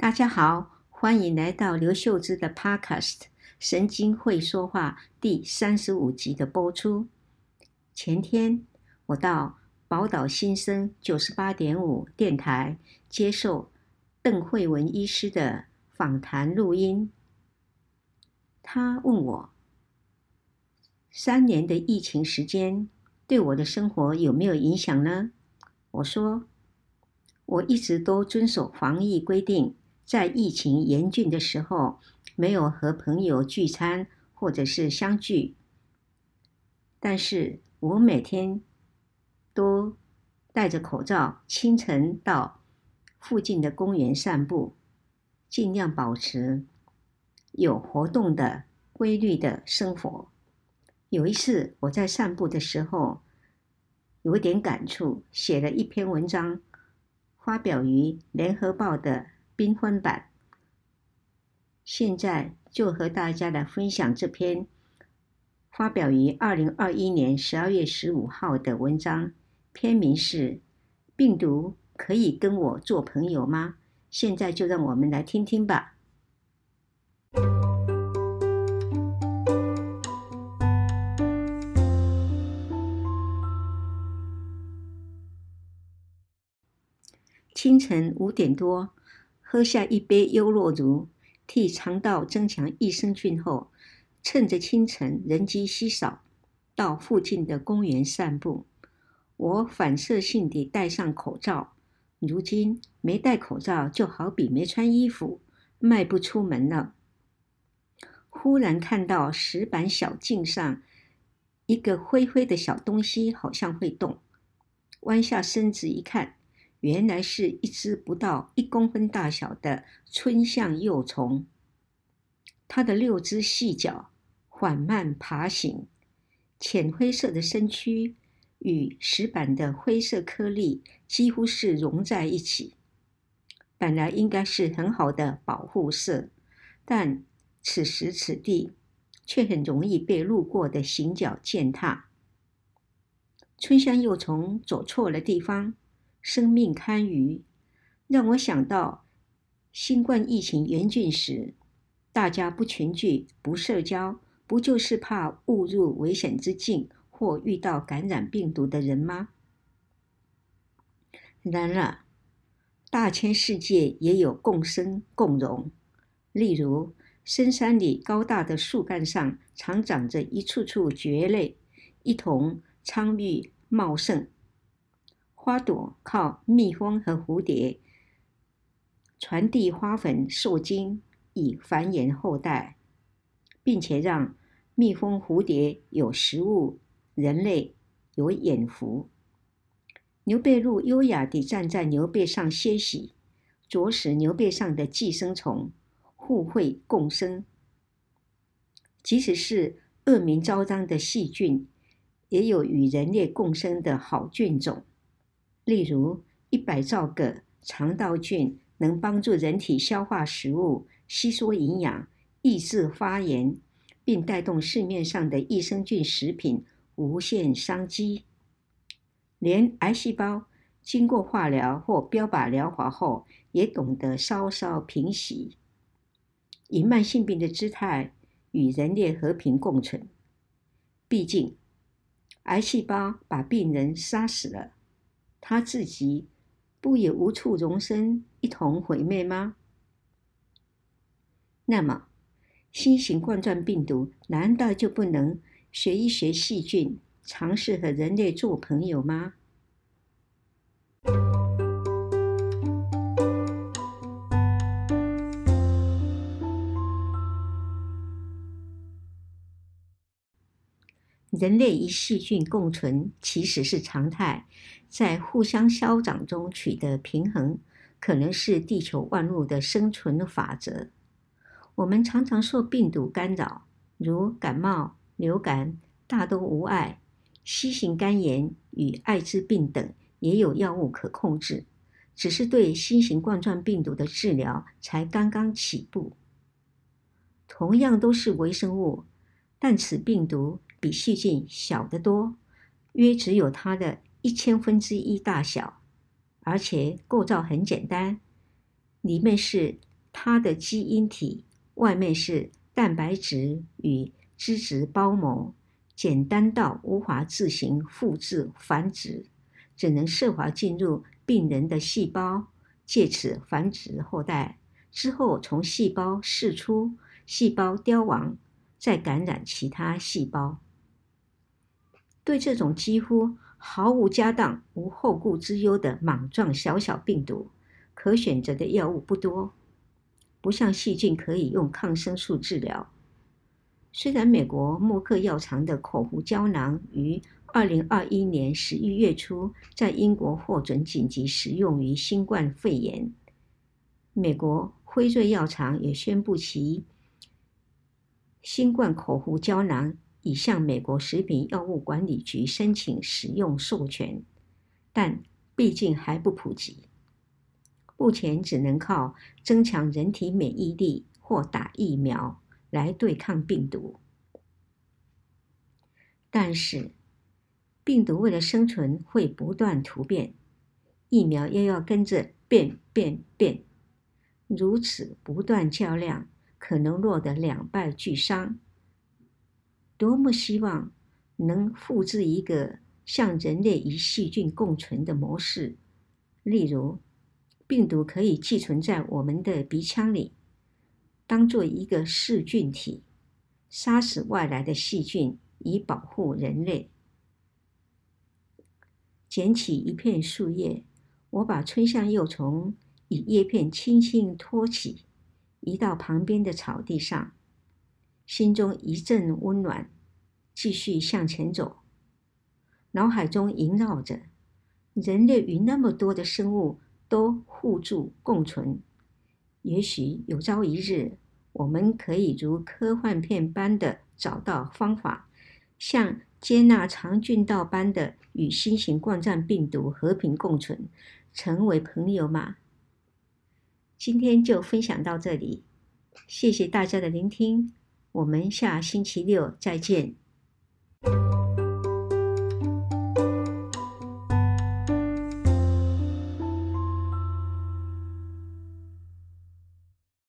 大家好，欢迎来到刘秀芝的 Podcast《神经会说话》第三十五集的播出。前天我到宝岛新生九十八点五电台接受邓惠文医师的访谈录音，他问我三年的疫情时间对我的生活有没有影响呢？我说我一直都遵守防疫规定。在疫情严峻的时候，没有和朋友聚餐或者是相聚，但是我每天都戴着口罩，清晨到附近的公园散步，尽量保持有活动的规律的生活。有一次我在散步的时候，有点感触，写了一篇文章，发表于《联合报》的。缤纷版，现在就和大家来分享这篇发表于二零二一年十二月十五号的文章，篇名是《病毒可以跟我做朋友吗》？现在就让我们来听听吧。清晨五点多。喝下一杯优酪乳，替肠道增强益生菌后，趁着清晨人迹稀少，到附近的公园散步。我反射性地戴上口罩。如今没戴口罩就好比没穿衣服，迈不出门了。忽然看到石板小径上一个灰灰的小东西，好像会动。弯下身子一看。原来是一只不到一公分大小的春象幼虫，它的六只细脚缓慢爬行，浅灰色的身躯与石板的灰色颗粒几乎是融在一起。本来应该是很好的保护色，但此时此地却很容易被路过的行脚践踏。春象幼虫走错了地方。生命堪虞，让我想到新冠疫情严峻时，大家不群聚、不社交，不就是怕误入危险之境或遇到感染病毒的人吗？然而，大千世界也有共生共荣。例如，深山里高大的树干上常长着一簇簇蕨类，一同苍郁茂盛。花朵靠蜜蜂和蝴蝶传递花粉受精，以繁衍后代，并且让蜜蜂、蝴蝶有食物，人类有眼福。牛背鹿优雅地站在牛背上歇息，啄食牛背上的寄生虫，互惠共生。即使是恶名昭彰的细菌，也有与人类共生的好菌种。例如，一百兆个肠道菌能帮助人体消化食物、吸收营养、抑制发炎，并带动市面上的益生菌食品无限商机。连癌细胞经过化疗或标靶疗法后，也懂得稍稍平息，以慢性病的姿态与人类和平共存。毕竟，癌细胞把病人杀死了。他自己不也无处容身，一同毁灭吗？那么，新型冠状病毒难道就不能学一学细菌，尝试和人类做朋友吗？人类与细菌共存其实是常态，在互相消长中取得平衡，可能是地球万物的生存法则。我们常常受病毒干扰，如感冒、流感，大都无碍。C 型肝炎与艾滋病等也有药物可控制，只是对新型冠状病毒的治疗才刚刚起步。同样都是微生物，但此病毒。比细菌小得多，约只有它的一千分之一大小，而且构造很简单，里面是它的基因体外面是蛋白质与脂质包膜，简单到无法自行复制繁殖，只能设法进入病人的细胞，借此繁殖后代，之后从细胞释出，细胞凋亡，再感染其他细胞。对这种几乎毫无家当、无后顾之忧的莽撞小小病毒，可选择的药物不多。不像细菌可以用抗生素治疗。虽然美国默克药厂的口服胶囊于二零二一年十一月初在英国获准紧急使用于新冠肺炎，美国辉瑞药厂也宣布其新冠口服胶囊已向美国食品药物管理局申请使用授权，但毕竟还不普及。目前只能靠增强人体免疫力或打疫苗来对抗病毒，但是病毒为了生存会不断突变，疫苗又要跟着变变变，如此不断较量，可能落得两败俱伤。多么希望能复制一个像人类与细菌共存的模式，例如。病毒可以寄存在我们的鼻腔里，当做一个噬菌体，杀死外来的细菌以保护人类。捡起一片树叶，我把春象幼虫以叶片轻轻托起，移到旁边的草地上，心中一阵温暖，继续向前走，脑海中萦绕着人类与那么多的生物。都互助共存，也许有朝一日，我们可以如科幻片般的找到方法，像接纳肠菌道般的与新型冠状病毒和平共存，成为朋友吗？今天就分享到这里，谢谢大家的聆听，我们下星期六再见。